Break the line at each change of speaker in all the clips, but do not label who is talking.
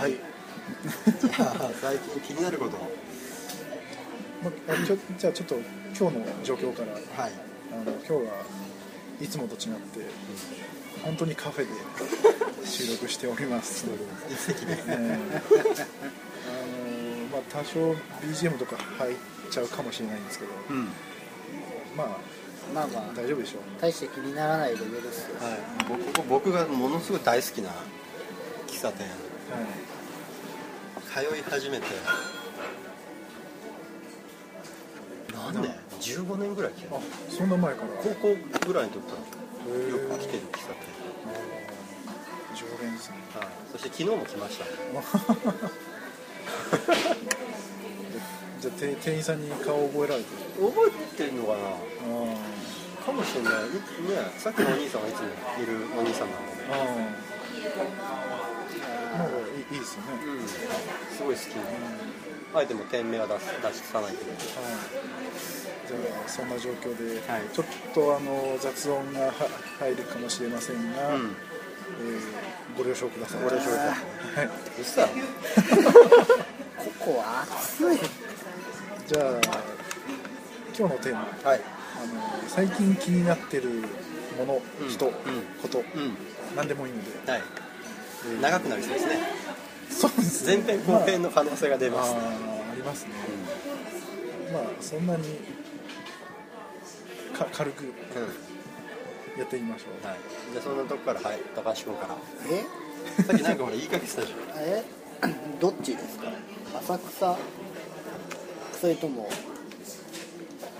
はい。じゃあ最近気になること。
まあ、ちょじゃあちょっと今日の状況から。
はい。
あの今日はいつもと違って本当にカフェで 収録しております。
一席で
えーあのまあ多少 BGM とか入っちゃうかもしれないんですけど。
うん。
まあ
まあまあ。
大丈夫でしょう。
大して気にならないレベルですよ。
はい。僕僕がものすごい大好きな喫茶店
はい
通い始めて。何年 ?15 年ぐらい来てる。
あそんな前から。
高校ぐらいの時からよく来てる喫茶店。
常連ですね
はい。そして昨日も来ました。
じゃあ店店員さんに顔覚えられてる？
覚えてるのかな？
あ
かもしれない。いねさっきのお兄さんがいつもいるお兄さんなので
いいいいですよね、
うん。すごい好き。あえても店名は出す出さないけど
はい、じゃあそんな状況で、
はい。
ちょっとあの雑音がは入るかもしれませんが、
うん。
えーご了承ください。
ご了承ください。
はい、
うっさ
ここは暑い。
じゃあ今日のテーマ。
はい。
あの最近気になってるもの、
うん。
人、
うん。
こと
うん。
何でもいいので、
はい。
えー
長くなりそうですね。
そうですね。
前編後編の可能性が出ます。ね、
あーありますね、まあそんなにか軽く
うん。
やってみましょう、
はい、じゃあそんなとこからはい。高橋君から。
え？
さっきなんかほら言いかけてたじゃん。
え？どっちですか？浅草？それとも？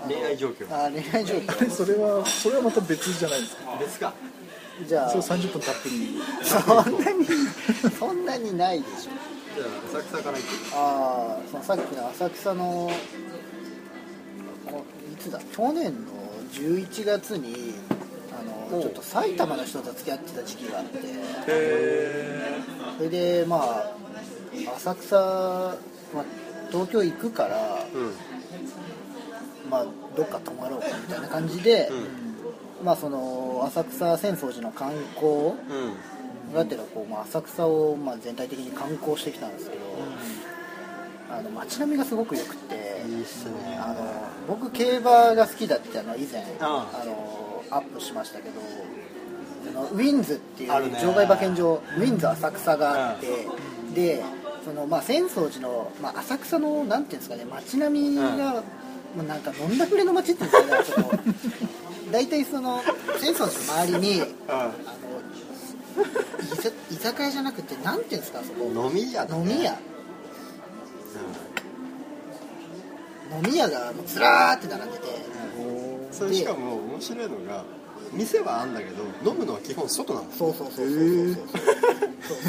恋愛状況。
あ恋愛状
あれ
況。
それはそれはまた別じゃないですか。
別か
じゃあ。
それ30分たっぷり。
そんなにそんなにないでしょ。
じゃあ浅草から行く。
ああそのさっきの浅草のこいつだ？去年の11月にあのちょっと埼玉の人と付き合ってた時期があって。
へ
それでまあ浅草、まあ、東京行くから、
えうん。
まあ、どっか泊まろうかみたいな感じで、まあ、その浅草浅草寺の観光がてらこう、まあ、浅草を、まあ、全体的に観光してきたんですけど、あの街並みがすごく良くて
いいっすね。
あの僕競馬が好きだってあの以前
あ
あ。のアップしましたけどあのウィンズっていう
あるね。
場外馬券場ウィンズ浅草があってでそのまあ浅草寺の、まあ、浅草のなんていうんですかね街並みが、
うん。
もうなんか飲んだくれの街っていうんですかね 大体その浅草寺の周りにあの居酒居酒屋じゃなくてなんていうんですかそこ。
飲み屋だね。
飲み屋。飲み屋がもうずらーって並んでて。
それしかも面白いのが店はあんだけど飲むのは基本外なんです
そうそうそうそうそう。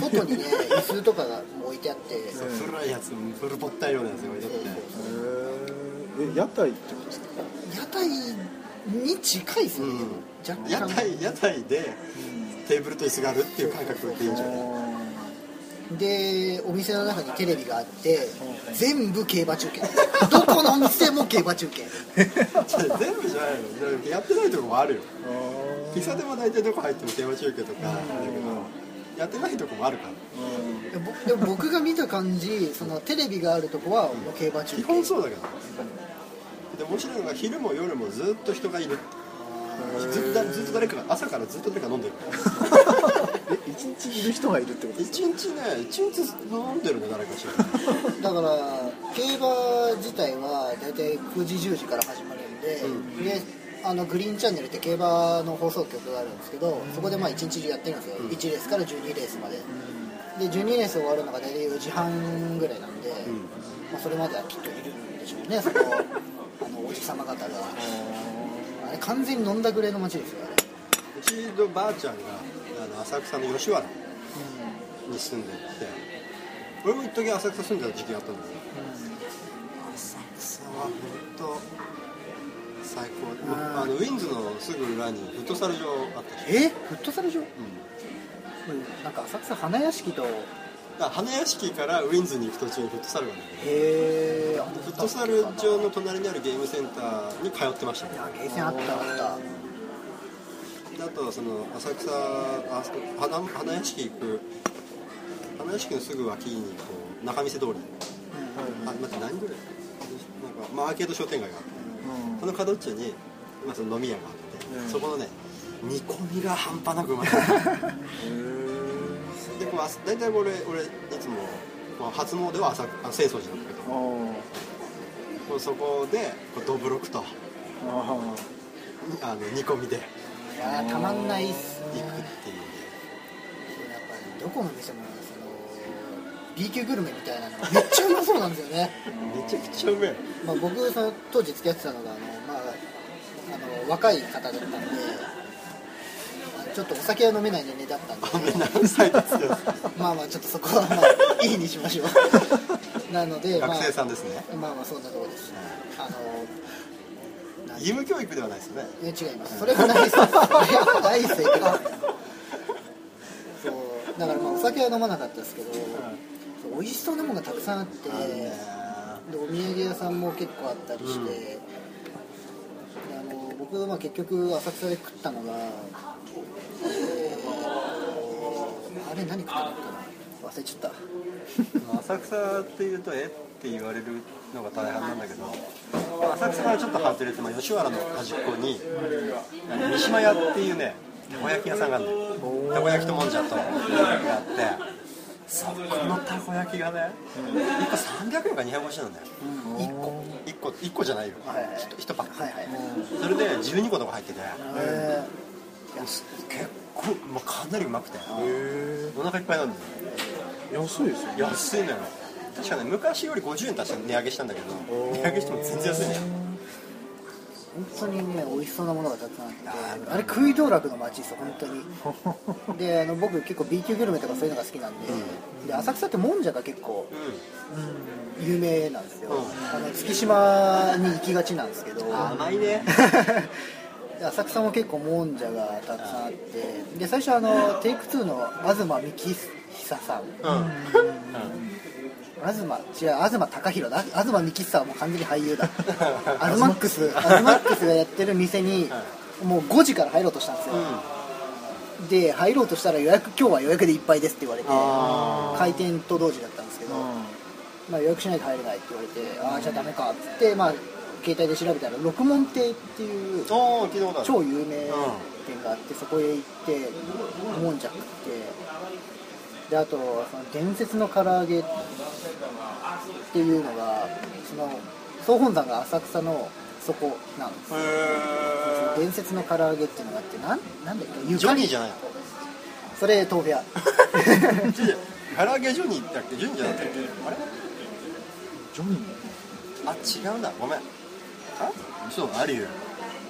そう。外にね椅子とかが置いてあって。
そう。古いやつ古ぼったいようなやつが置いてあって。
えー、屋台ってことですか？
屋台に近いですよね、若干。
屋台屋台でテーブルと椅子があるっていう感覚でいいんじゃない？
でお店の中にテレビがあって全部競馬中継。どこのお店も競馬中継。
全部じゃないの。やってないとこもあるよ。喫茶店は大体どこ入ってもテーマ中継とかだけどやってないとこもあるから。
でも僕が見た感じそのテレビがあるとこはもう競馬中継。
基本そうだけどで面白いのが昼も夜もずっと人がいる。ずっとだずっと誰かが朝からずっと誰か飲んでる。
え一日いる人がいるってことです
一日ね一日飲んでるの誰かしら。
だから競馬自体は大体9時10時から始まるんで,、
うん。
であのグリーンチャンネルって競馬の放送局があるんですけど、そこでまあ1日中やってるんですよ、
うん。
1レースから12レースまで、で12レース終わるのが大体4時半ぐらいなんで、まあ、それまではきっといるんでしょうねその あのおじさま方が。あれ完全に飲んだぐらいの街ですよあれ。
うちのばあちゃんがあの浅草の吉原に住んでて俺も一時浅草住んでた時期があったんだけど浅草は本当最高。もうあのウィンズのすぐ裏にフットサル場あったし、
え？フットサル場？
うん、
なんか浅草花屋敷とへ
だ花屋敷からウィンズに行く途中にフットサルがあるフットサル場の隣にあるゲームセンターに通ってましたね。
ゲーセンあったあった。
であとはその浅草あ花花屋敷行く花花屋敷のすぐ脇にこう仲見世通り。あ待って何ぐらい？なんか、まあ、アーケード商店街があって。この角っちょに、まあ、その飲み屋があって、
うん。
そこのね煮込みが半端なくうまい でこうあ大体俺俺いつも、まあ、初詣は浅あ浅草寺なんだけどこうそこでこうどぶろくとあの煮込みで
いやーたまんないっす。ね
行くっていう。ね
やっぱりどこの店もその B 級グルメみたいなのがめっちゃうまそうなんですよね。
めちゃくちゃうめえ。
まあ僕その当時付き合ってたのがあの、まあ、あの若い方だったんでちょっとお酒は飲めない年齢だったんで。
あんな何歳ですよ
まあまあちょっとそこはまあいいにしましょう。なので、まあ、
学生さんですね。
まあまあそんなところです。あの
義務教育ではないですよね。
いや違います。それはないです。それはないですよそう。だからまあお酒は飲まなかったですけど、美味しそうなものがたくさんあって、でお土産屋さんも結構あったりして、であの僕はまあ結局浅草で食ったのが、えーあれ何食った忘れちゃった。
浅草っていうとえ？って言われるのが大半なんだけど浅草からちょっと外れて、まあ、吉原の端っこに三島屋っていうねたこ焼き屋さんがあるの。よたこ焼きともんじゃとがあってそこのたこ焼きがね1個300円か250円なんだよ。
1個。
1個一個じゃないよ。
はいはい
1パック。
はいはい
それで12個とか入ってて。
え
結構、まあ、かなりうまくて。お腹いっぱいなんだよ
安いですよ。ね
安いのよ。確かね昔より50円確か値上げしたんだけど値上げしても全然安いね。
本当にね美味しそうなものがたくさんあってあれ食い道楽の街ですよ本当に。であの僕結構 B 級グルメとかそういうのが好きなんで,、で浅草ってもんじゃが結構
う
有名なんですよ、
うん。
あの月島に行きがちなんですけど。
ん甘いね。
で 浅草も結構もんじゃがたくさんあってで最初あのテイク2の東幹久さん。
うん。
東違う東貴弘だ。東幹久はもう完全に俳優だ。アズマックスアズマックスがやってる店にもう5時から入ろうとしたんですよ、で入ろうとしたら予約今日は予約でいっぱいですって言われて開店と同時だったんですけど、まあ、予約しないと入れないって言われてああじゃあダメかっつって、まあ、携帯で調べたら六門亭っていう超有名店があってそこへ行ってもんじゃ食ってであとその伝説の唐揚げっていうのがその総本山が浅草のそこなんです
へ
伝説の唐揚げっていうのがあってなんなんだっけ
えジョニーじゃないの？
それ豆腐屋。
唐揚げジョニーだっけ？ジョニーじゃなかったっけ？あれ？
ジョニー？
あ違うんだ。ごめん。あそうあるよ。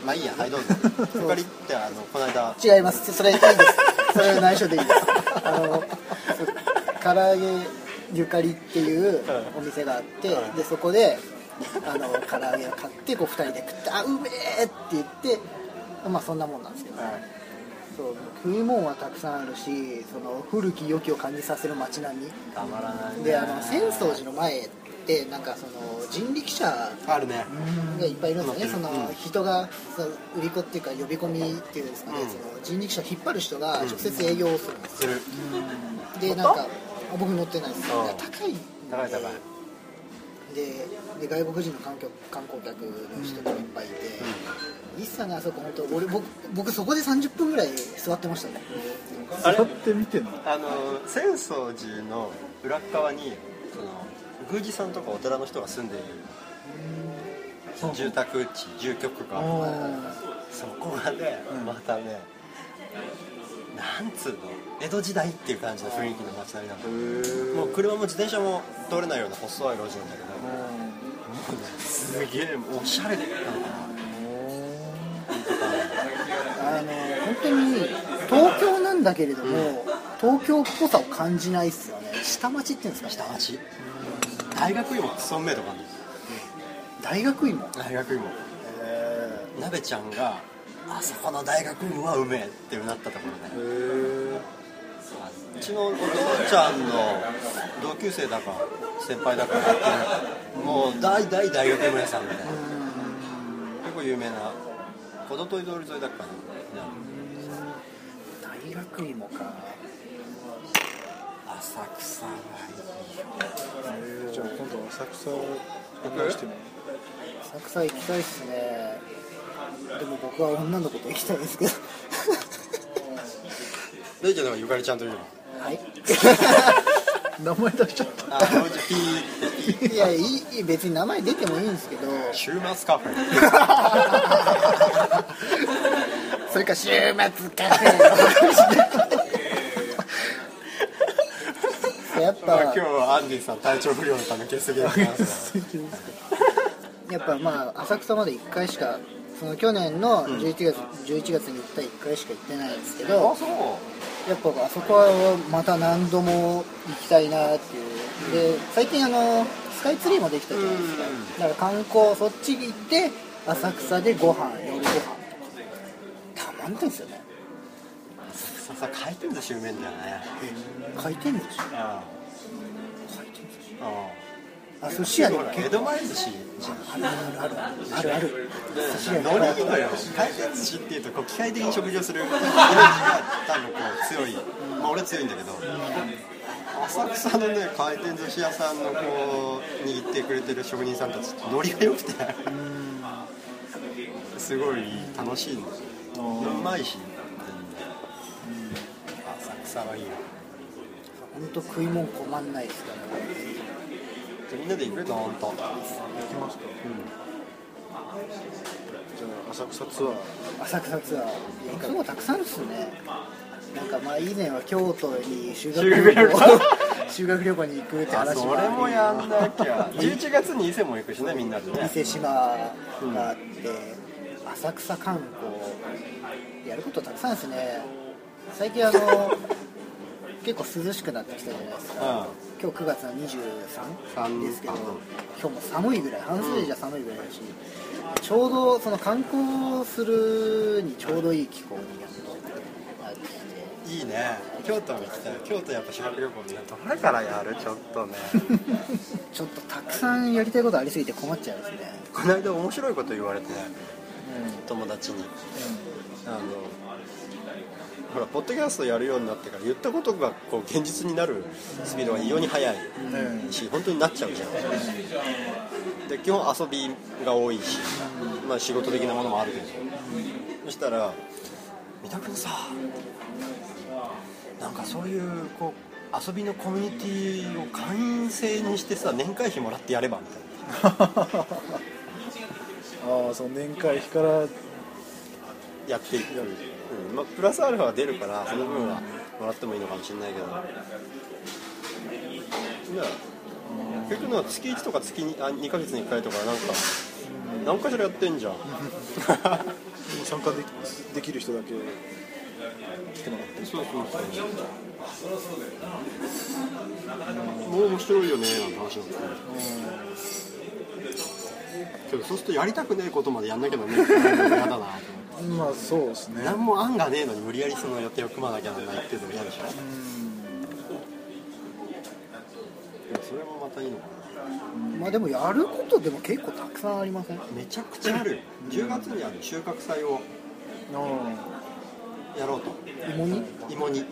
まあいいや はいどうぞ。ゆかりってあのこの間
違います。それいいです。それ内緒でいいです。あの唐揚げゆかりっていうお店があってでそこであの唐揚げを買ってこう2人で食って「あうめえ!」って言ってまあそんなもんなんですけど、そう食い物はたくさんあるしその古き良きを感じさせる街並み。
たまらないね。
であの浅草寺の前ってなんかその人力車
あるね。
がいっぱいいるんですよね、
うん。
その人がその売り子っていうか呼び込みっていうんですかね、
うん。
その人力車引っ張る人が直接営業をするんです
する。
よ、でなんかあ僕乗ってないです、高い。
高い高い。
でで外国人の観光観光客の人もいっぱいいて、一茶のあそこ本当俺僕僕そこで30分ぐらい座ってましたね。
座って見てんの？
あの浅草寺の裏っ側に宮司さんとかお寺の人が住んでいる住宅地住居区がそこがねまたねなんつうの江戸時代っていう感じの雰囲気の街並みなのもう車も自転車も通れないような細い路地なんだけど。もうねすげえおしゃれなのか。
あの本当に東京なんだけれども、東京っぽさを感じないっすよね。下町っていうんですか
下町大学芋クソうめえとかあるんだよ
大学院も
大学芋。鍋ちゃんがあそこの大学芋はうめえってなったところね。うちのお父ちゃんの同級生だか先輩だかやってるもう大大大学芋屋さんみたいな結構有名な小戸通り通り沿いだっかな
大学芋か。
あ浅草はい
えーじゃあ今度は浅草案内しても
浅草行きたいっすね。でも僕は女の子と行きたいですけど。
レイちゃんなんかゆかりちゃんというの？
はい。
名前出しちゃった。
あじゃあピー
いやいいいい別に名前出てもいいんですけど。
週末カフェ。
それか週末カフェやっぱ
まあ今日はアンディさん体調不良のため欠席でございます。
やっぱまあ浅草まで1回しかその去年の11月、11月に行った1回しか行ってないんですけどやっぱあそこはまた何度も行きたいなっていう。で最近あのスカイツリーもできたじゃないですか。
うん。
だから観光そっち行って浅草でご飯夜ご飯たまんないですよね。
ささ回転寿司うめえんだよね。
回転寿司
あ
回転寿司
あ
あ寿司屋で
ほら江戸前寿司じゃん。
あるある。あるある。寿司屋
ノリいいのよ回転寿司っていうとこう機械的に食事をする。イメー。ジが多分こう強い。まあ俺は強いんだけど。浅草のね回転寿司屋さんのこう握ってくれてる職人さんたちってノリが良くて。すごい楽しいんだようまいし。浅草はいいよ
本当食い物困んないですからね
じゃみん。なで行くの本当
行きますかじゃあ浅草ツアー
浅草ツアー行くとこたくさん。ですねなん。かまあ以前は京都に修学
旅
行修学旅行に行くって
あ
話
それもやん。なきゃ11月に伊勢も行くしねみん。なでね
伊勢島があって、浅草観光やることたくさん。ですね最近あの結構涼しくなってきたじゃないですか、今日9月の23ですけど今日も寒いぐらい半袖じゃ寒いぐらいだし、ちょうどその観光するにちょうどいい気候になってきて。
いいね。京都も行きたい。京都やっぱ修学旅行になるとどれからやるちょっとね。
ちょっとたくさんやりたいことありすぎて困っちゃいますね。
この間面白いこと言われて友達に。あのほらポッドキャストやるようになってから言ったことがこう現実になるスピードが異様に速いし本当になっちゃうじゃん。で基本遊びが多いし、まあ、仕事的なものもあるけど。そしたら「三田君さなんかそういうこう遊びのコミュニティを会員制にしてさ年会費もらってやれば」みたいな。
ああその年会費から
やっていく、うんまあ、プラスアルファが出るからその分はもらってもいいのかもしれないけど。結局な月1とか月 2, あ2ヶ月に1回とかなんか何かしらやってんじゃん。
参加できできる人だけ来てもらって
そうそうそう。もう面白いよねなんて話なんですね。けどそうするとやりたくねえことまでやんなきゃならないのも嫌だなと思って
まあそうですね。
何も案がねえのに無理やりその予定を組まなきゃならないっていうのも嫌でしょ。でもそれもまたいいのか
まあでもやることでも結構たくさんありません？
なめちゃくちゃある10月にある収穫祭を
あ
やろうと。
芋煮？
芋煮。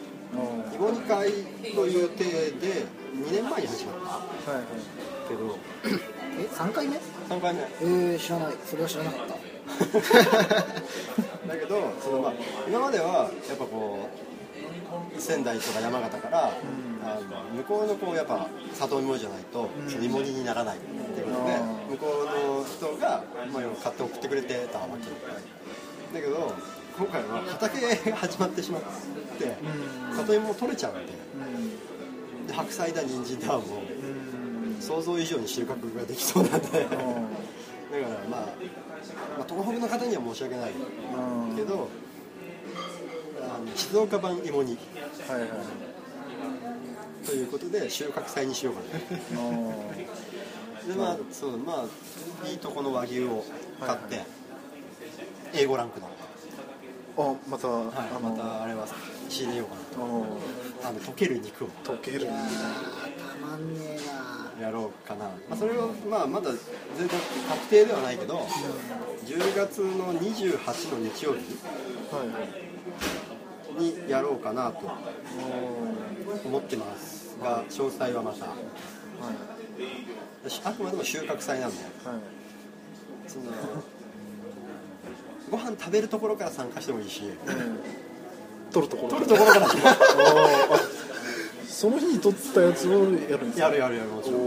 芋煮会という体で2年前に始まった。
あはいはい。
けど。
え3回目
？3回目。
えー、知らない。それは知らなかった
だけどその、まあ、今まではやっぱこう仙台とか山形から、あの向こうのこうやっぱ里芋じゃないと、煮にならないっていうことで、向こうの人が、まあ、買って送ってくれてたわけだけど今回は畑が始まってしまって、里芋も取れちゃうんでで白菜だ人参だも想像以上に収穫ができそうなんで。だからまあ、まあ、東北の方には申し訳ないけどあの静岡版芋煮。
はいはい。
ということで収穫祭にしようかな。でまあそうまあいいとこの和牛を買って、
はい
A5 ランクの、
あまた、
はい、
あの
またあれは仕入れようかなあの溶ける肉を。
溶ける
いやーたまんねえな
やろうかな、まあ、それを、まあ、まだ全然確定ではないけど10月の28の日曜日
はい。
にやろうかなと思ってますが詳細はまた。
は
あくまでも収穫祭なんだよ
いはい。
そのご飯食べるところから参加してもいいし。
取るところ。
取るところから
その日に取ったやつをやるんですか？
やるやるやるもちろん。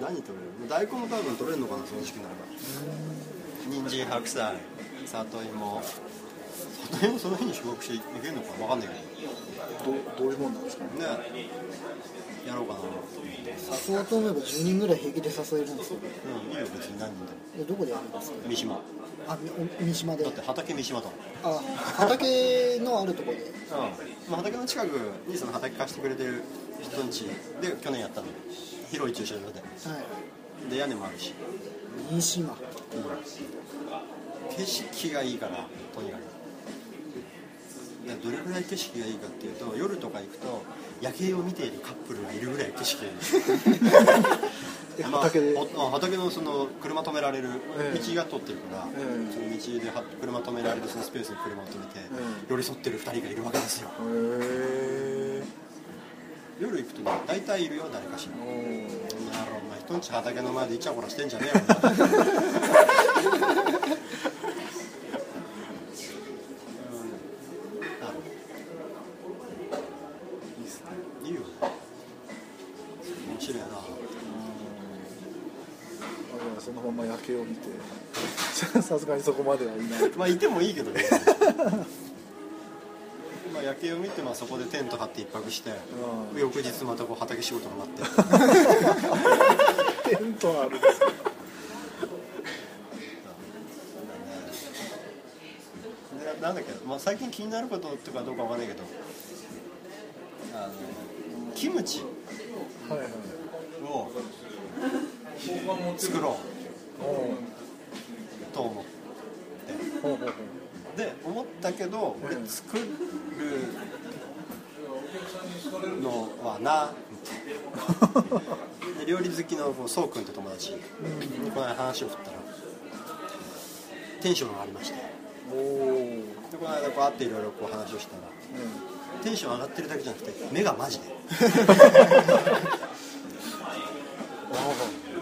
何取れる？大根も多分取れるのかなその時期なら。ば人参白菜里芋。里芋その日に収穫していけるのか分かんないけ
ど。どういうもんなんですか？
どねやろうかな。
誘おうと思えば10人ぐらい平気で誘えるんですよ
うんいいよ別に何人でも。
でどこでやるんですか？
三島。
あみ三島で。
だって畑三島だもん。
あ畑のあるところで。
うん。まあ、畑の近くにその畑貸してくれてる人んちで去年やったのよ広い駐車場で。
はい。
で屋根もあるし、
三島。
景色がいいからとにかく。でどれぐらい景色がいいかっていうと夜とか行くと夜景を見ているカップルがいるぐらい景色がい
え
い まあ
畑
のその車止められる
ええ。
道が通ってるから、
ええ。
その道では車止められるそのスペースに車を止めて、
え
寄り添ってる2人がいるわけですよ。夜行くとね大体いるよ誰かしら。なるほど人んち畑の前でイチャコラしてんじゃねえよ
さすがにそこまではいない。
まあいてもいいけどね。まあ夜景を見てまあそこでテント張って一泊して
うん。
翌日またこう畑仕事が待って。
テントある。んですか
でなんだっけ、まあ、最近気になることとかどうかわかんないけどあのキムチを作ろう。と思って
ほうほうほう
で思ったけど俺
うん
作るのはなで料理好きのそうくんって友達にこの間話を振ったらテンションが上がりまして。
おお
でこの間こう会っていろいろこう話をしたらテンション上がってるだけじゃなくて目がマジで。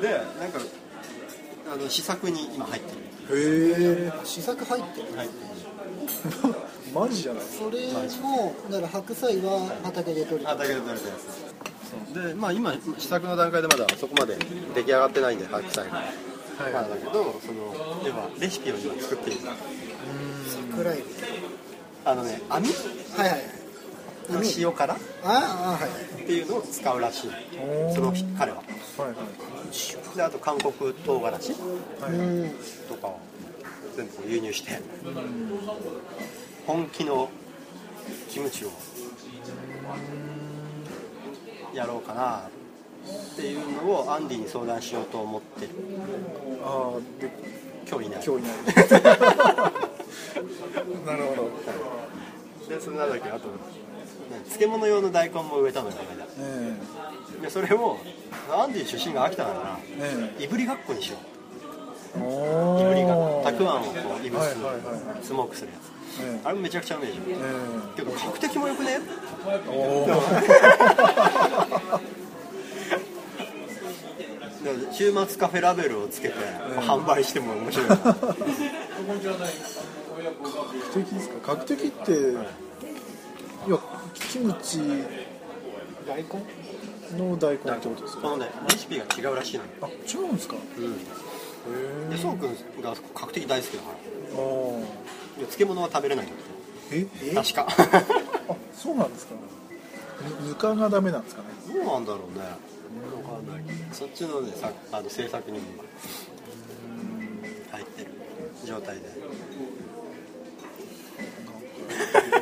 でなんかあの試作に今入ってる。
へえ
試作入ってる。
入って
マジじゃない？
それもだから白菜は畑で取り
る。畑で取れたやつ。でまあ今試作の段階でまだそこまで出来上がってないんで白菜が、
はい。
まあだけどその要はレシピを今作っている。
桜エビ
あのね網？
はいはい。はい
塩辛？っ
ああはい。はい
ていうのを使うらしい。その彼は。
はいはい。
であと韓国唐辛子？
うん。
とかを全部輸入して。本気のキムチをやろうかなっていうのをアンディに相談しようと思って。る
ああで
今日いない。
今日いない。なるほど。
でそれなんだっけあと何漬物用の大根も植えたのよ
え
でそれをアンディ出身が秋田だから
ええ。
いぶりがっこにしよういぶりが
お
たくあんをこういぶす、
はいはいはいはい
スモークするやつ。
え
あれもめちゃくちゃうめえじゃん。
え
けど角的もよくね？
えお
週末カフェラベルをつけて販売しても面白い。な
角的ですか？角的っていやキムチ
大根？
の大根ってことですか？
このねレシピが違うらしいのよ。
あ違うんですか？へ
うんでそうくんが角的大好きだから。で漬物は食べれないんだ
え
って。確か。
あそうなんですかぬぬかがダメなんですかね。
どうなんだろうね。わかん。ないそっちのねさあの制作にも今入ってる状態で。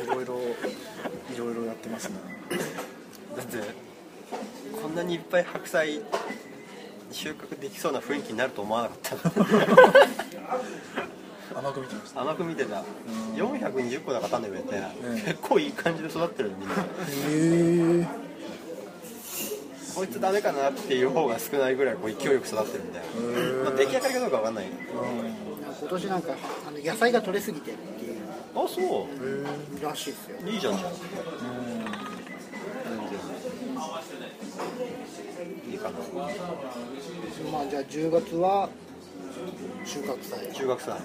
いろいろいろいろやってますね。
だってこんなにいっぱい白菜収穫できそうな雰囲気になると思わなかった。
甘く見てました。
甘く見てた。420個だか種植えて、
え
結構いい感じで育ってるみんな
へえ
こいつダメかなっていう方が少ないぐらいこう勢いよく育ってるんで、
ー。
まあ、出来上がりかどうかわかんない。け
今年なんかあの野菜が取れすぎてるっていう。
どあそう。
らしいですよ。
いいじゃんじゃん
まあじゃあ10月は収穫祭。
中学祭。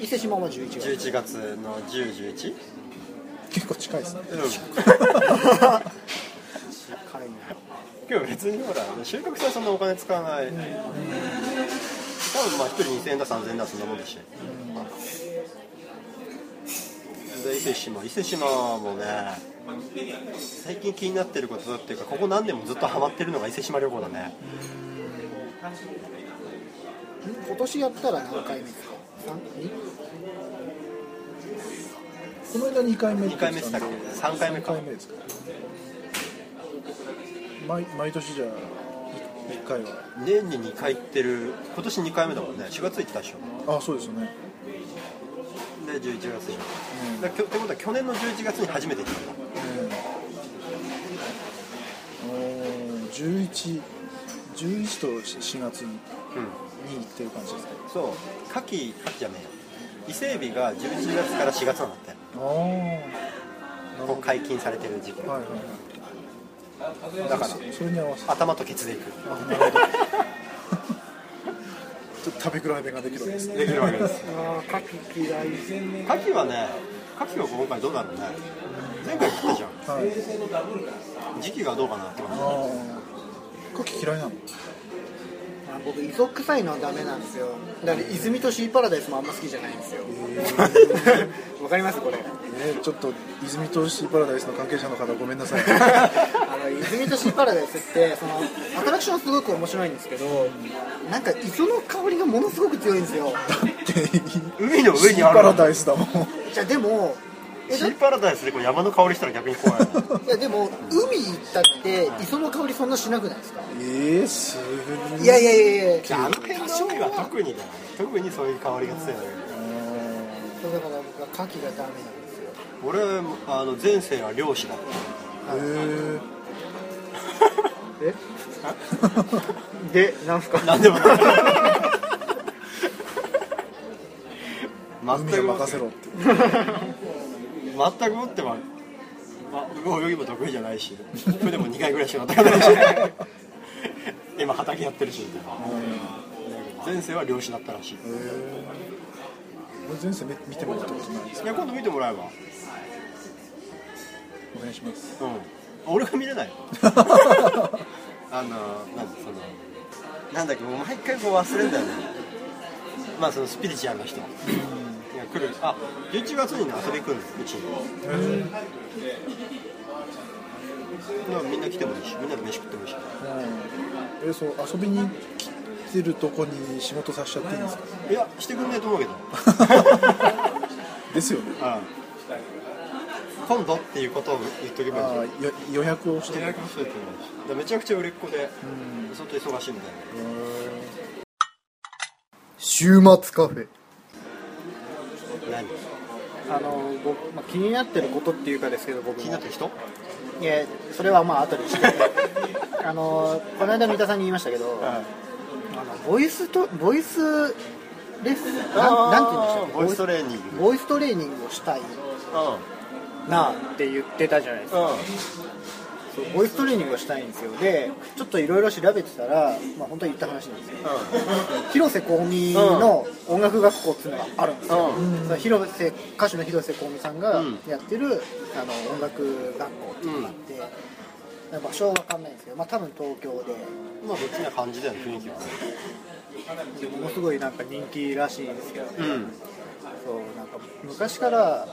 伊勢島は11月。
11月の1011
結構近いですね。
うん
近いな
今日別にほら収穫祭そんなお金使わない。多分まあ1人2000円だ3000円だそんなもんだし。で伊勢志摩。伊勢志摩もね最近気になってることっていうかここ何年もずっとハマってるのが伊勢志摩旅行だね。
今年やったら何回目ですか 3?
この間2回目
2回目でしたっけ？3回目か。
3回目ですか。毎毎年じゃあ1回は。
年に2回行ってる。今年2回目だもんね。4月行ったでしょ。
あそうですよね。
で11月でしょ、
うん
だってことは去年の11月に初めて行ったんだ
うん11 11と4月に
うん。
行ってる感じですか？
そう。夏季夏季じゃねえよ。伊勢海老が11月から4月なんだって
ああ
解禁されてる時期。
どはいはいはい。
だから
そそれに合わせて。
頭とケツでいく。
あなるほど。ちょっと食べ比べができるわけですね。
できるわけです。
ああ牡蠣嫌い
牡蠣はね牡蠣は今回どうなるね前回食ったじゃん。
はい。
時期がどうかなって感じ。
ああ牡蠣嫌いな。の
あ僕磯臭いのはダメなんですよ。だから泉とシーパラダイスもあんま好きじゃないんですよ。わかりますこれ？
えー、ちょっと泉とシーパラダイスの関係者の方ごめんなさい。
あの泉とシーパラダイスってそのアトラクションすごく面白いんですけどなんか磯の香りがものすごく強いんですよ。
海の上にあ
シーパラ
る
ダイスだもん。
じゃあでも
シーパラダイスでこう山の香りしたら逆に怖い
いやでも海行ったって磯の香りそんなしなくないですか？
えー、すごい
いやいやいやいや。
あの辺の醤油は特にだよ特にそういう香りが強い
そうだから僕は牡蠣がダメなんですよ
俺あの前世は漁師だった。
えー、
え？でなんすか？
なんでもない。
海は任せろって
全くもっては、まあ、泳ぎも得意じゃないし。船も2回ぐらいしか乗ったことないし。今畑やってるし前世は漁師だったらしい。
前世見見てもらったことないです
いや今度見てもらえば。
お願いします。
うん。俺が見れない。あのなんだそのなんだっけもう毎回こう忘れんだよね。まあそのスピリチュアルな人。が来る。あ11月にね遊び来るんですうちに
え
まあみんな来てもいいしみんなで飯食ってもいいし。
ー、えー、そう遊びに来てるとこに仕事させちゃっていいんですか？
いやしてくんねえと思うけど。
ですよね。
今度っていうことを言っとけばいい
予約をして。
予約もしてもいいし。だからめちゃくちゃ売れっ子で相当忙しいんだよ
週末カフェ
何？
あの僕、まあ、気になってることっていうかですけど僕も。
気になってる人？
いやそれはまあ後でして あのこの間三田さんに言いましたけど、あのボイスとボイスレッスンなんなんて言うんでしたっけ？
ボイストレーニング。
ボイストレーニングをしたいなって言ってたじゃないですか。そうボイストレーニングをしたいんですよ。でちょっといろいろ調べてたら、まあ、本当に言った話なんですけど広瀬香美の音楽学校っていうのがあるんですよ、その広瀬歌手の広瀬香美さんが
うん。
やってる、あの音楽学校っていうのがあって、場所は分かんないんですけど、まあ、多分東京で。
まあ別な感じだよね雰囲気は。
でものすごいなんか人気らしいんですけど、
うん。
そうなんか昔から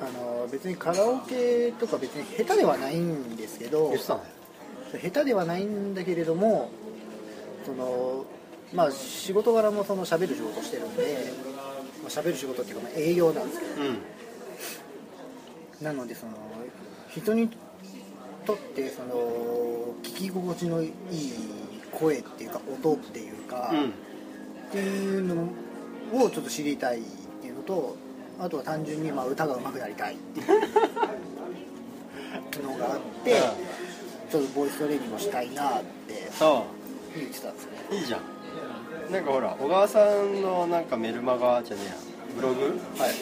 あの別にカラオケとか別に下手ではないんですけど下手ではないんだけれどもそのまあ仕事柄もその喋る仕事してるんで、まあ、喋る仕事っていうかまあ営業なんですけど。
うん。
なのでその人にとってその聞き心地のいい声っていうか音っていうか、
うん。
っていうのをちょっと知りたいっていうのとあとは単純にまあ歌が上手くなりたいっていうのがあってちょっとボイストレーニングをしたいなって
そ
言ってたんですね。
ういいじゃん。なんかほら小川さんのなんかメルマガじゃねえや。ブログ？
はい。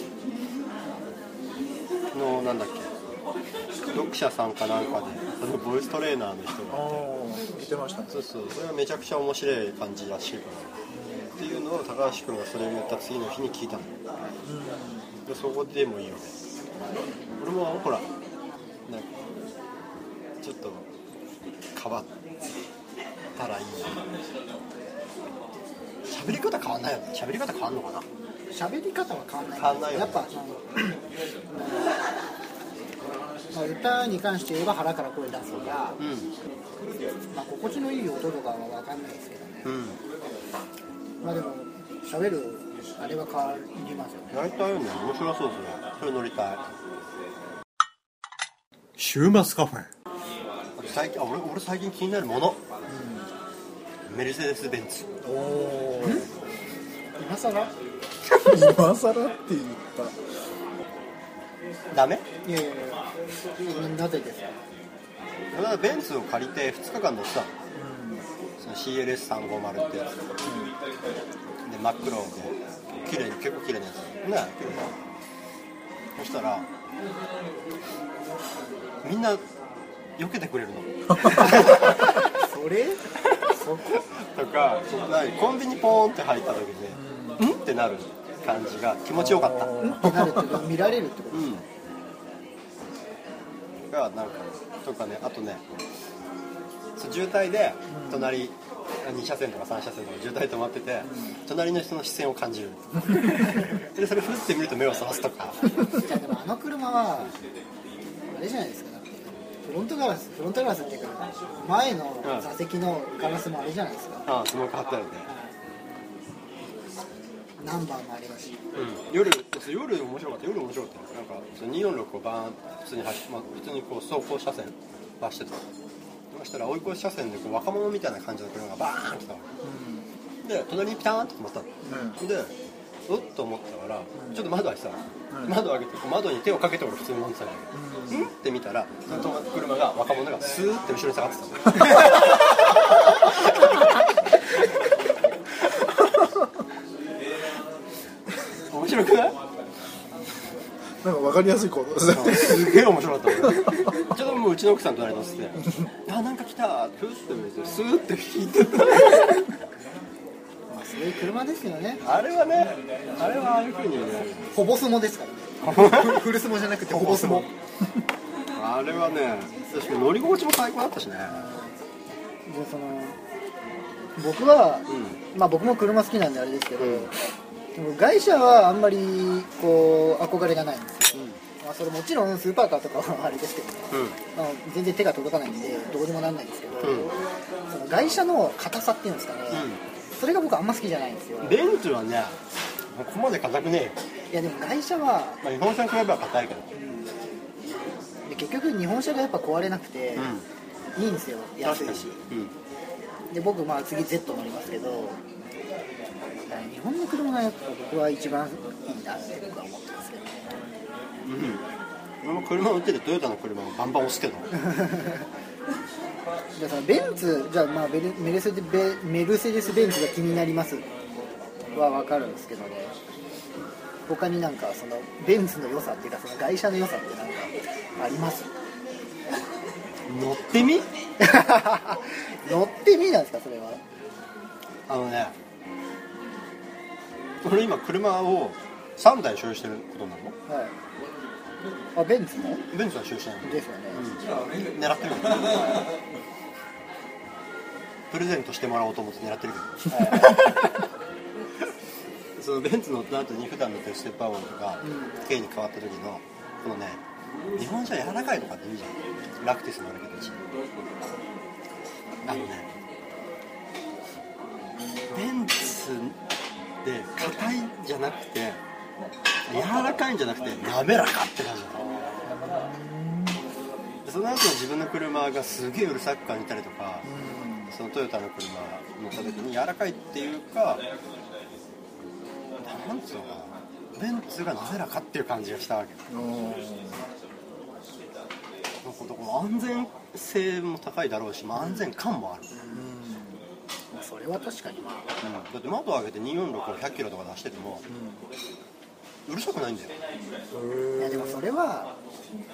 のなんだっけ？読者さんかなんかであのボイストレーナーの人
あ
が。
あ見てましたね。
そうそう。それはめちゃくちゃ面白い感じらしいからっていうのを高橋君がそれを言った次の日に聞いたの。でそこでもいいよね。俺もほらなんかちょっと変わったらいいな喋り方変わんないよね。喋り方変わんのかな？
喋り方は変わんない。
変わんないよね。
やっぱまあ歌に関して言えば腹から声出すとか、
うん。
まあ、心地のいい音とかは分かんないですけどね。
うん
まあでも喋るあれは変わりますよね。
やりたいよね面白そうですね。それ乗りたい。週末カフェ。最近あ俺俺最近気になるもの、メルセデス・ベンツ。
おお
今更？
今更って言っ
ダメ？
いやいやいや。なぜですか？
だからベンツを借りて2日間乗ってたの CLS350 ってやつ。で真っ黒で綺麗に結構綺麗なやつ。ね。そしたらみんな避けてくれるの。
それ？そこ？と
かコンビニポーンって入った時に「ん?」ってなる感じが気持ちよかった。
うん。ってなるって 見られるってこと
うん。がなんかとかねあとね渋滞で隣2車線とか3車線とか渋滞止まってて隣の人の視線を感じる。でそれふって見ると目をそらすとか。
じゃあでもあの車はあれじゃないですか。だってフロントガラスフロントガラスっていうか前の座席のガラスもあれじゃないですか、
ああスモーク貼ってあるね。
ナンバーもありますし。
うん、夜夜面白かった。夜面白かった。よなんかその246をバーン普通に走、まあ、普通にこう走行車線走ってたそしたら追い越し車線でこう若者みたいな感じの車がバーン来たわけ。で隣にピターンと止まったの、でおっと思ったからちょっと窓開いてたの、窓開けてこう窓に手をかけて俺普通に乗ってたんだけど、うん？って見たらその車が若者がスーって後ろに下がってたの。面白くない？
たなんか分かりやすい行動です
げえ面白かったもううちの奥さん隣乗せて「あなんか来た」ふって見てスーって引いてた。
まあそういう車ですよね。
あれはねあれはああいうふうにね。
ほぼ相撲ですからね。フル相撲じゃなくてほぼ相撲
あれはね確かに乗り心地も最高だったしね。
でその僕は、
う
まあ僕も車好きなんであれですけど、
うん。
外車はあんまりこう憧れがないんですあ、それもちろんスーパーカーとかはあれですけどね、
うん。
まあ、全然手が届かないんでどうにもなんないんですけど、
うん。
その外車の硬さっていうんですかね、それが僕あんま好きじゃないんですよ。
ベンツはねここまで硬くねえよ、
いやでも外車は
まあ、日本車に比べば硬いけど。
で結局日本車がやっぱ壊れなくて、いいんですよ。安いし。
うん。
で僕まあ次 Z 乗りますけど日本の車がやっぱ僕は一番いいなって僕は思ってますけど。ね
うん。俺も車を売っててトヨタの車もバンバン押すけど。
じゃあそのベンツじゃあまあベルメルセデベメルセデス・ベンツが気になります。は分かるんですけどね。他になんかそのベンツの良さっていうかその外車の良さってなんかあります？
乗ってみ？
乗ってみなんですかそれは？
あのね俺今車を3台所有してることなの？
はいあベンツの？
ベンツは所有してないの
ですよね、
狙ってるよ。プレゼントしてもらおうと思って狙ってるけど。そのベンツ乗った後に普段乗ってるステップアワーとか、K に変わった時のこのね日本車柔らかいとかって言うじゃん。ラクティスもあるけどうちあのねベンツで硬いんじゃなくて柔らかいんじゃなくて滑らかって感じなのでその後自分の車がすげえうるさく感じたりとか、そのトヨタの車乗った時に柔らかいっていうかなんつうのかなベンツが滑らかっていう感じがしたわけ。なんかだから安全性も高いだろうし、まあ、安全感もある、
それは確かにまあ。
うん。だって窓を開けて246を100キロとか出してても、うるさくないんだよ。
いやでもそれは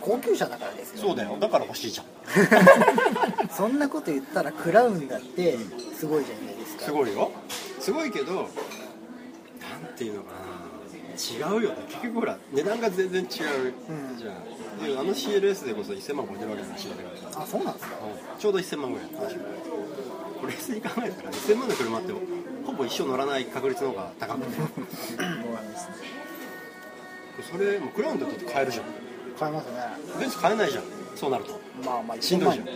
高級車だからですよ。
そうだよ。だから欲しいじゃん。
そんなこと言ったらクラウンだってすごいじゃないですか。
すごいよすごいけどなんていうのかな。違うよね。結局ほら値段が全然違う、じゃん。であの CLS でこそ1000万超えてるわけだしだから
あそうなんですか？
ちょうど1000万ぐらい。確かこれ冷静に考えたら1000万の車ってほぼ一生乗らない確率の方が高くて。
そうなんですね
それもうクラウンだって買えるじゃん。
買えますね。
ベンツ買えないじゃん。そうなると。
まあまあ
しんどいじゃん。
1000
や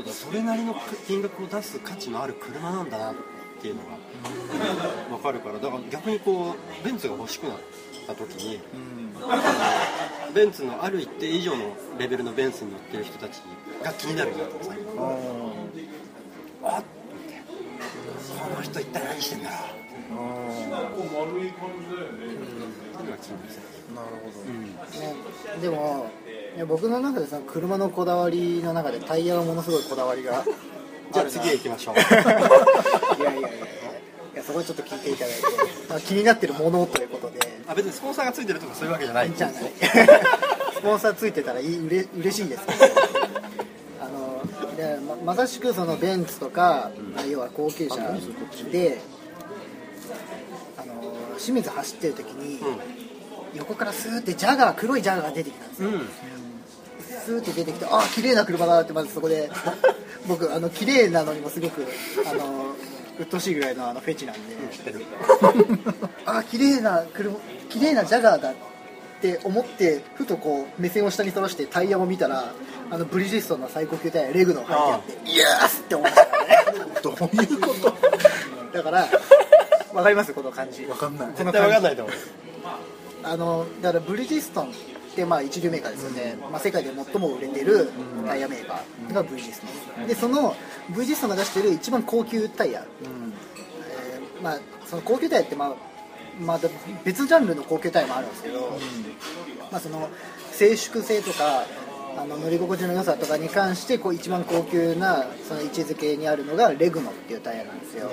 っぱそれなりの金額を出す価値のある車なんだなっていうのが分かるから。だから逆にこうベンツが欲しくなった時にベンツのある一定以上のレベルのベンツに乗ってる人たちが気になるなと最近
あ
あっこの人一体何してんだろうなる
なるほど、
ね、でもいや僕の中でその車のこだわりの中でタイヤはものすごいこだわりが
じゃあ次へ行きましょう。
いやいやいやいや。いやそこはちょっと聞いていただいて、まあ、気になってるものということで。
あ別にスポンサーがついてるとかそういうわけじゃない。
じゃない。スポンサーついてたらいいうれ嬉しいです。けどあのでままさしくそのベンツとか、まあ要は高級車で清水走ってる時に、横からスーってジャガー黒いジャガーが出てきたんですよ。スーって出てきてああ綺麗な車だってまずそこで 僕あの綺麗なのにもすごくあの鬱陶しいぐらいのあのフェチなんで。ああ綺麗な車綺麗なジャガーだって思ってふとこう目線を下にそらしてタイヤを見たらあのブリヂストンの最高級タイヤレグの入ってあってイエースって思ったね。
どういうこと？
だからわかります？この感じ。
わかんない。
絶対わかんないと思う。
あのだからブリヂストンってまあ一流メーカーですよね、まあ、世界で最も売れてるタイヤメーカーがブリヂストン。でそのブリヂストンが出してる一番高級タイヤ、えーまあその高級タイヤってまあまた別ジャンルの高級タイヤもあるんですけど、まあ、その静粛性とかあの乗り心地の良さとかに関してこう一番高級なその位置づけにあるのがレグノっていうタイヤなんですよ、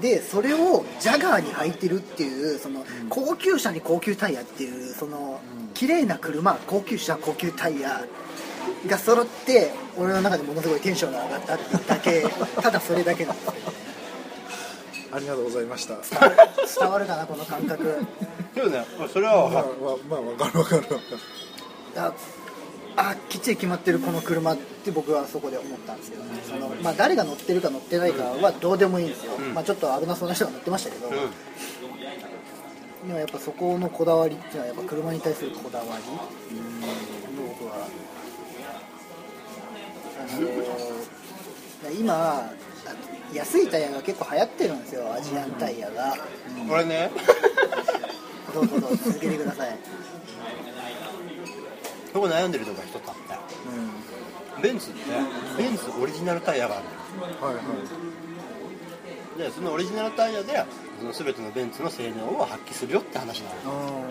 でそれをジャガーに履いてるっていうその高級車に高級タイヤっていうその綺麗な車高級車高級タイヤが揃って俺の中でものすごいテンションが上がったっだけ ただそれだけなんですけどね。
ありがとうございました。
伝わるかなこの感覚。
でもねそれは分
まあ
かる
まあまあわかるわかるわかる
ああきっちり決まってるこの車って僕はそこで思ったんですけどね。その、まあ、誰が乗ってるか乗ってないかはどうでもいいんですよ、まあ、ちょっと危なそうな人が乗ってましたけど、
うん。
でもやっぱそこのこだわりっていうのはやっぱ車に対するこだわり。僕はあの今安いタイヤが結構流行ってるんですよ。アジアンタイヤが。
これね。
どうぞどうぞ続けてください
そこ悩んでるとこが一つあってベンツってベンツオリジナルタイヤがあるの。よ
はいはい。
でそのオリジナルタイヤでその全てのベンツの性能を発揮するよって話なの。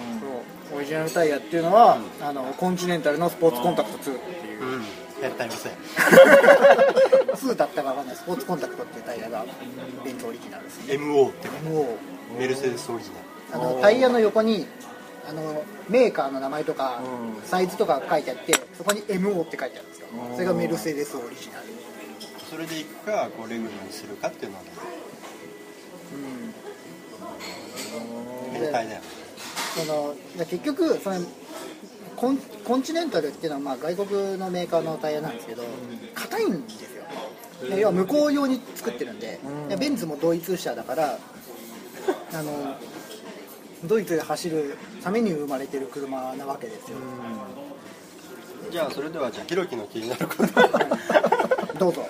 そう。オリジナルタイヤっていうのは、あのコンチネンタルのスポーツコンタクト2っていう。
うん。やったりません。
2だったかわかんない。スポーツコンタクトっていうタイヤがベンツオリジナルですね。
MO って書いて
もう
あるメルセデスオリジナル。
あのタイヤの横にあのメーカーの名前とか
うん。
サイズとかが書いてあってそこに MO って書いてあるんですよ。
うん。
それがメルセデスオリジナル。
それでいくかこうレグルにするかっていうのはね
で
明快だよ
そので結局そのコンコンチネンタルっていうのはまあ外国のメーカーのタイヤなんですけど硬いんですよ。で要は向こう用に作ってるんででベンツもドイツ車だからあのドイツで走るために生まれてる車なわけですよ。
じゃあそれではじゃあひろきの気になること。
どうぞ。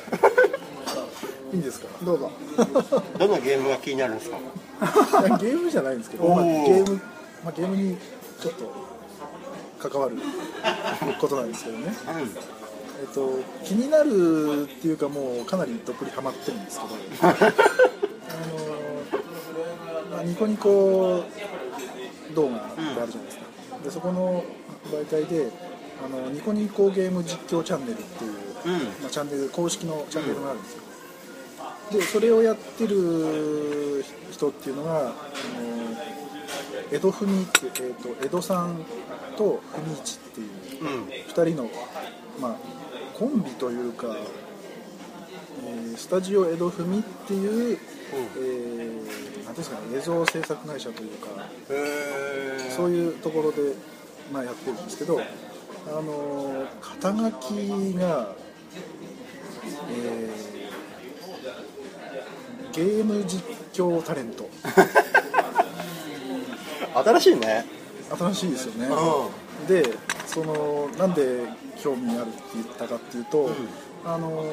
いいんですか？
どうぞ。
どのゲームが気になるんですか？
ゲームじゃないんですけど、まあ、ゲーム、まあ、ゲームにちょっと関わることなんですけどね、えっと、気になるっていうかもうかなりどっぷりハマってるんですけど。あの、まあ、ニコニコ動画ってあるじゃないですか、でそこの媒体であのニコニコゲーム実況チャンネルっていう、
うん。
まあ、チャンネル公式のチャンネルがあるんですよ、でそれをやってる人っていうのがあの江戸文って、えー、と江戸さんと文一っていう
うん。
2人の、まあ、コンビというか、えースタジオ江戸文っていう、えーなん。ていうんですかね映像制作会社というかそういうところで、まあ、やってるんですけど、あの肩書きが、えーゲーム実況タレント。
新しいね。
新しいですよね。
う
でそのなんで興味あるって言ったかっていうと、あのー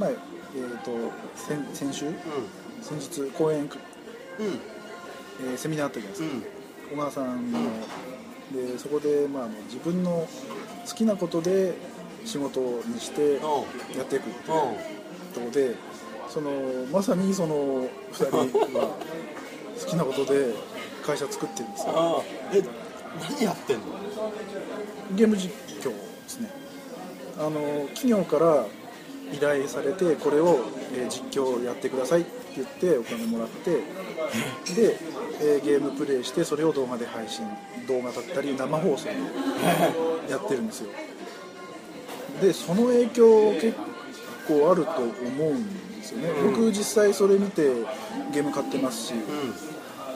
まあえー、と先先週？先日講演、
うんうん。
えーセミナーあったじゃないですか、
うん。
小川さんの、でそこで、まあ、自分の好きなことで仕事にしてやっていくっていうところでそのまさにその2人は 好きなことで会社作ってるんですよ。
え何やってんの？
ゲーム実況ですね。あの企業から依頼されてこれを、えー実況やってくださいって言ってお金もらってで、えーゲームプレイしてそれを動画で配信動画だったり生放送でやってるんですよ。でその影響結構あると思うんですよね、僕実際それ見てゲーム買ってますし、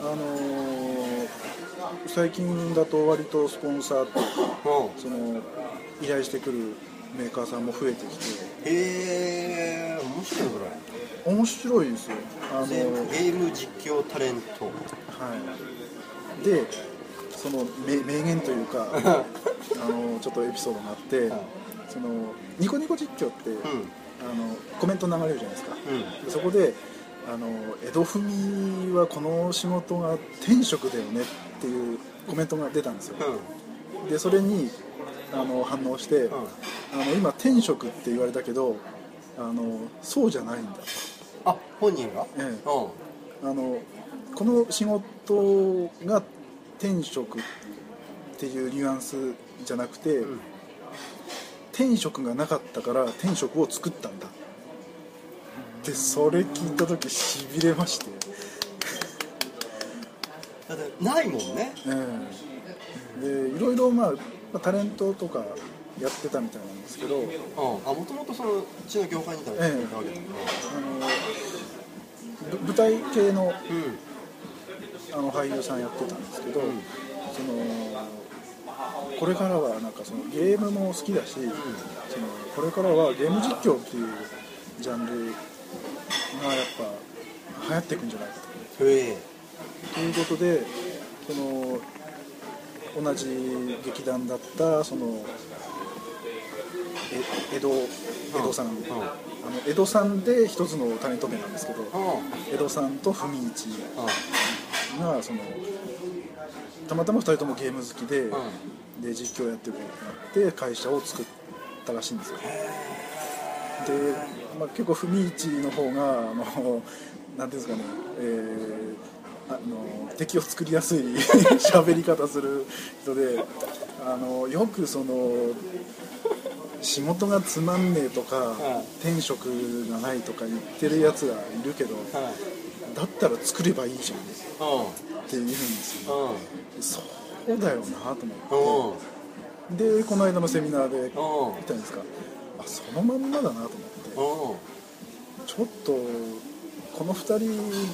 あのー最近だと割とスポンサーとか
うん。
その依頼してくるメーカーさんも増えてきて
へえ面白いぐらい。
面白いですよ。あの
でゲーム実況タレント。
はい。でその名名言というか あのちょっとエピソードがあってそのニコニコ実況って、あのコメント流れるじゃないですか、
うん。
でそこであの江戸文はこの仕事が天職だよねっていうコメントが出たんですよ、
うん。
でそれにあの反応して、あの今天職って言われたけどあのそうじゃないんだ。
あ本人が？
ええ。
うん。
あのこの仕事が天職っていうニュアンスじゃなくて、
ん。
天職がなかったから天職を作ったんだ。でそれ聞いた時しびれまして、
だってないもんね。
ええ。でいろいろ、まあ、まあタレントとかやってたみたいなんですけど、
うん。あもともとそのうちの業界にいたわけだ
ええ
ね。
あのぶ舞台系の
うん。
あの俳優さんやってたんですけど、そのこれからはなんかそのゲームも好きだし、そのこれからはゲーム実況っていうジャンルがやっぱ流行っていくんじゃないかと。ということでその同じ劇団だったそのえ江戸江戸さん、
うん。
あの江戸さんで一つのタレント名なんですけど、
うん。
江戸さんと文一
うん。
がそのたまたま2人ともゲーム好きで,、
ん。
で実況やってることになって会社を作ったらしいんですよ。で、まあ、結構文一の方があのなんていうんですかね、えーあの敵を作りやすい 喋り方する人であのよくその仕事がつまんねえとか、
ん
天職がないとか言ってるやつがいるけど、だったら作ればいいじゃん。
うん
って言うんですよ
うん。
そうだよなと
う
思
ん
って。でこの間のセミナーで
うん。
見たんですか。あそのまんまだなと思って。
うん。
ちょっとこの2人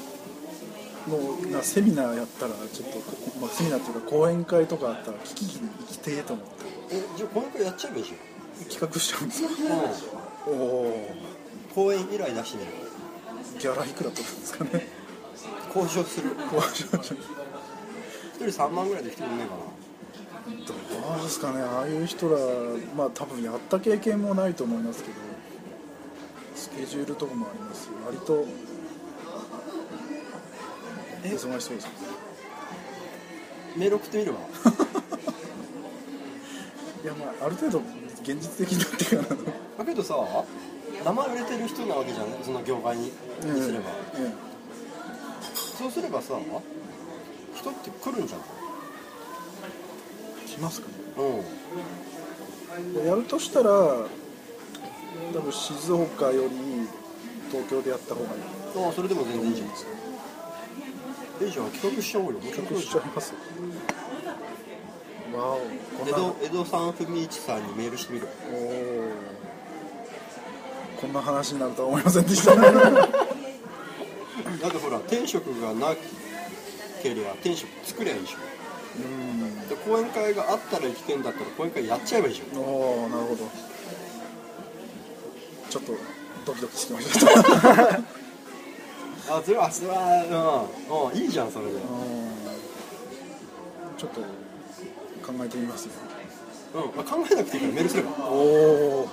のなセミナーやったらちょっと、まあ、セミナーっていうか講演会とかあったら聞きに行きてえと思って。
えじゃあこの子やっちゃえばいいじ
企画しちゃうん。ですよ
ゃんうん
おお
公演依頼出してみる
ギャラいくら取るんですかね。
交渉する。
交渉。し
一人3万ぐらいで来てくんないかな。
どうですかね。ああいう人らまあ多分やった経験もないと思いますけどスケジュールとかもありますし割と
え？
そうですよね
メール送ってみるわ。
いやまあある程度現実的になってからの
だけどさ名前売れてる人なわけじゃんその業界に。にすれば、
え
そうすればさ人って来るんじゃん
え来ますかね。
うん。
やるとしたら多分静岡より東京でやった方がいい。
ああそれでも全然いいじゃないですかいいじゃん企画しちゃおうよ。面白そう
し
じ
ちゃいます？わお。こ
ゃん
んな
江戸江戸さん文一さんにメールしてみる。
おー。こんな話になるとは思いませんでした。ね
だってほら天職がなけりゃ天職作りゃいいでしょで講演会があったら生きてんだったら講演会やっちゃえばいいじゃん。
おおなるほど。ちょっとドキドキしてました
あそれはそれはうん、うん、いいじゃんそれで。
うん。ちょっと考えてみますよ
うん、まあ、考えなくていいからメールすれば。
おお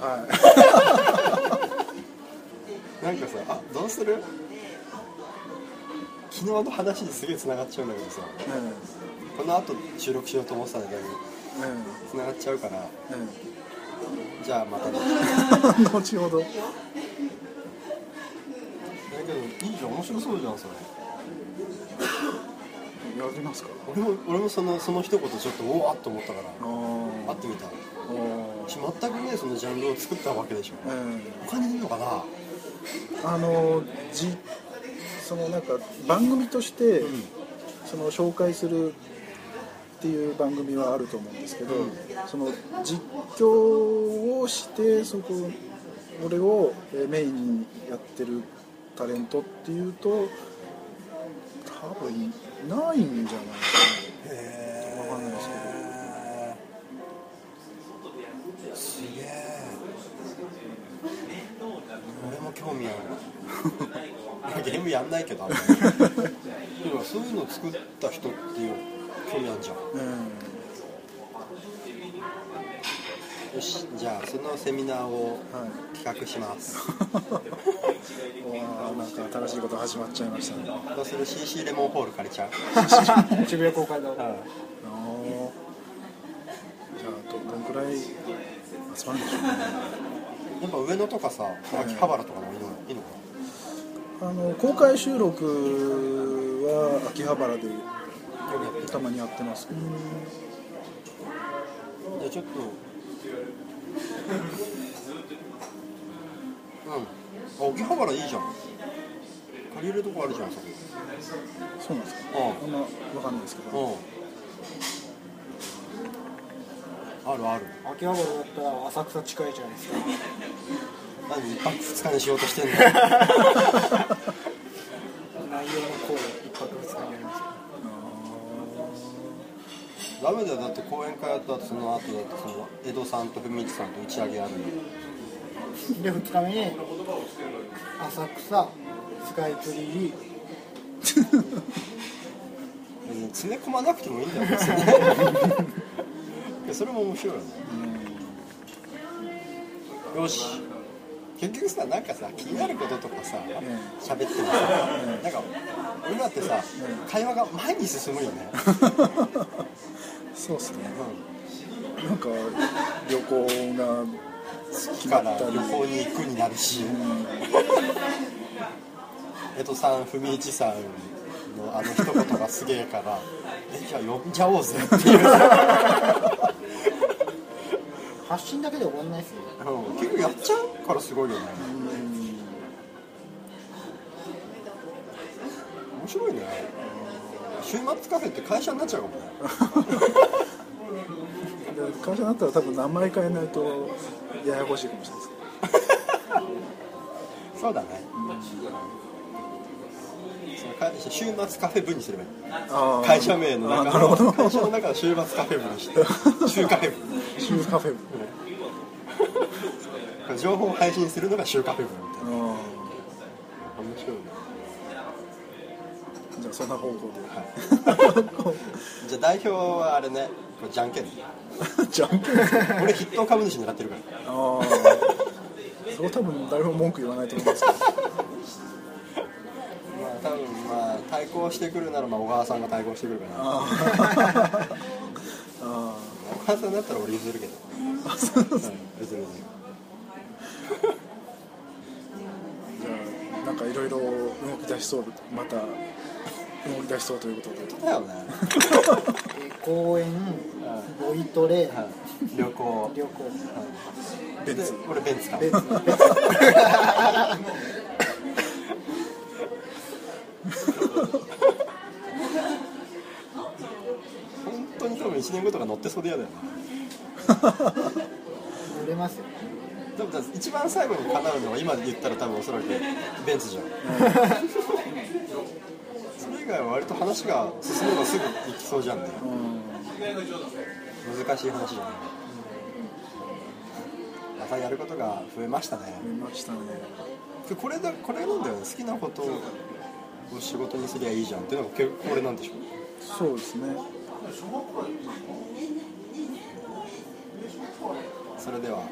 は
なんかさあどうする？昨日の話にすげえ繋がっちゃうんだけどさ。
い
この後収録しようと思ってたんだけど
ね
繋がっちゃうから。
えね
じゃあまた
後ほど
面白そうじゃんそれ。
やりますか？
俺も俺もそのその一言ちょっとおおっと思ったから
あ
会ってみた。全くねそのジャンルを作ったわけでしょ。
え
他にいるのかな？
えあのじそのなんか番組として、
うん。
その紹介するっていう番組はあると思うんですけど、
うん。
その実況をしてそこ俺をえーメインにやってるタレントっていうと多分いないんじゃないか
へ
わかんないですけ
すげえ。俺も興味ある。ゲームやんないけど。あんまりでもそういうの作った人っていう興味あるじゃん。
な、
よしじゃあそのセミナーを
うんはい
企画します
わあなんか新しいこと始まっちゃいましたね。
どうする？CC レモンホール借りちゃう？
渋谷公会堂。
あー。じゃあどどんくらい集まるんでしょうね。
やっぱ上野とかさ秋葉原とかもいいのいいのか
あの公開収録は秋葉原でたまにやってますけど、
じゃあちょっとうんあ秋葉原いいじゃん。借りれるとこあるじゃんそこ。
そうなんですか？
うん。
あんま分かんないですけど、
うん。あるある。
秋葉原だったら浅草近いじゃないですか。
何？一泊二日にしようとしてんの？
内容の項一泊二日にやりますよ。
ダメだよ。だって講演会やった後その後だってその江戸さんと文一さんと打ち上げやるの
で2日目に浅草スカイツリー。
別に詰め込まなくてもいいんだよ。それも面白いよね。よし。結局さなんかさ気になることとかさ喋ってもさなんか俺らってさ会話が前に進むよね、
そうっすね。
う
なんか旅行が
ん、好きから旅行に行くになるし。江戸さん文一さんのあの一言がすげえからえじゃあ呼んじゃおうぜっていう。
発信だけで終わんないですよ
うん。結構やっちゃうからすごいよね。面白いね。週末カフェって会社になっちゃうかも
会社になったら多分名前変えないとややこしいかもしれないです。
そうだね。その会週末カフェ部にすればいい。会社名の
あ
中の会社の中の週末カフェ部にして。週カフェ部
週カフェ
これ情報を配信するのが週カフェ部みたいな。
あ
面白いね。
ーじゃあそんな方向で。
じゃあ代表はあれねこれじゃんけん。
じゃんけん。
俺筆頭株主狙ってるから。
ああそこ多分誰も文句言わないと思うんです。けど
まあ多分まあ対抗してくるならまあ小川さんが対抗してくるかな。
あー。あ
小川さんだったら俺譲るけど。
ーあそう
うん譲る譲る
じゃあなんかいろいろ動き出しそうまた動き出しそうということで。
だよね。
え ー公園ボイトレ。
はい。旅行。
旅行。
ベンツ。
で俺ベンツか。
ベンツ。
本当に多分1年後とか乗ってそうで嫌だよね
乗れますよ。
でも一番最後に叶うのは今言ったら多分おそらくベンツじゃん 外は割と話が進めばすぐ行きそうじゃんね。
うん
難しい話じゃないまたやることが増えましたね。
見ましたね。
でこれだこれなんだよね。好きなことを仕事にすりゃいいじゃんっていうのが結構これなんでしょ
そうですね。
それでは。
はい。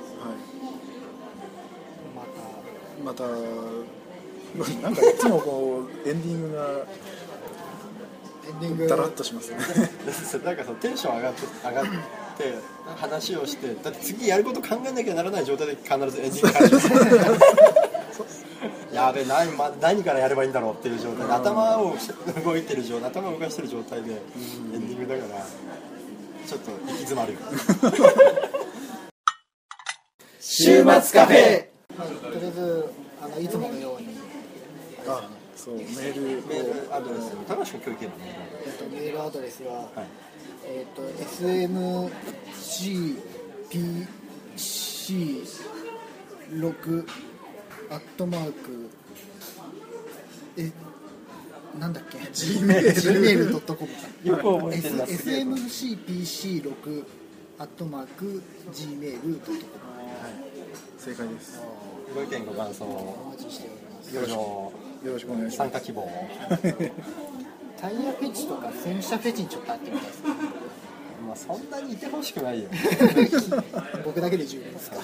また。
また なんかいつもこうエンディングが
エンディング。
ダラッとしますね。
なんかそのテンション上がって上がって話をしてだって次やること考えなきゃならない状態で必ずエンディング開始す。るやべえ何,、ま、何からやればいいんだろうっていう状態。で頭を動いてる状態頭を動かしてる状態でエンディングだからちょっと行き詰まるよ。
週末カフェ、まあ、とりあえずあのいつものように。
あそうメール
メールアドレス高橋君今日行けるのね
えっとメールアドレスは、
はい
えっと SMCPC6 アットマークえなんだっけ？Gmail.com か。
よく覚えてるな
S-
すげえ
SMCPC6 アットマーク Gmail.com
正解です。
ご意見ご感想
お待ちしております。
余剰
よろしくお願いしま
参加希望
タイヤフェチとか洗車フェチにちょっと会ってみたいです。ね
まあそんなにいてほしくないよ。
僕だけで十分ですか。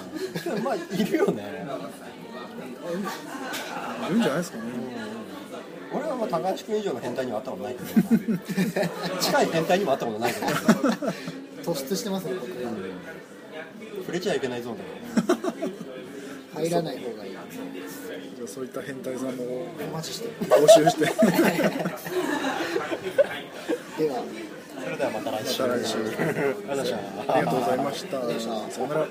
まあいるよね。
すいるんじゃないですかね。
俺はまあ高橋君以上の変態には会ったことないけど。近い変態にも会ったことないけど。
突出してますね僕。
触れちゃいけないゾーンだけど
入らない方がいい。
じゃあそういった変態さんも
お待ちして。
募集して。
では。
それではまた来週。
ありがとうございました。
さよなら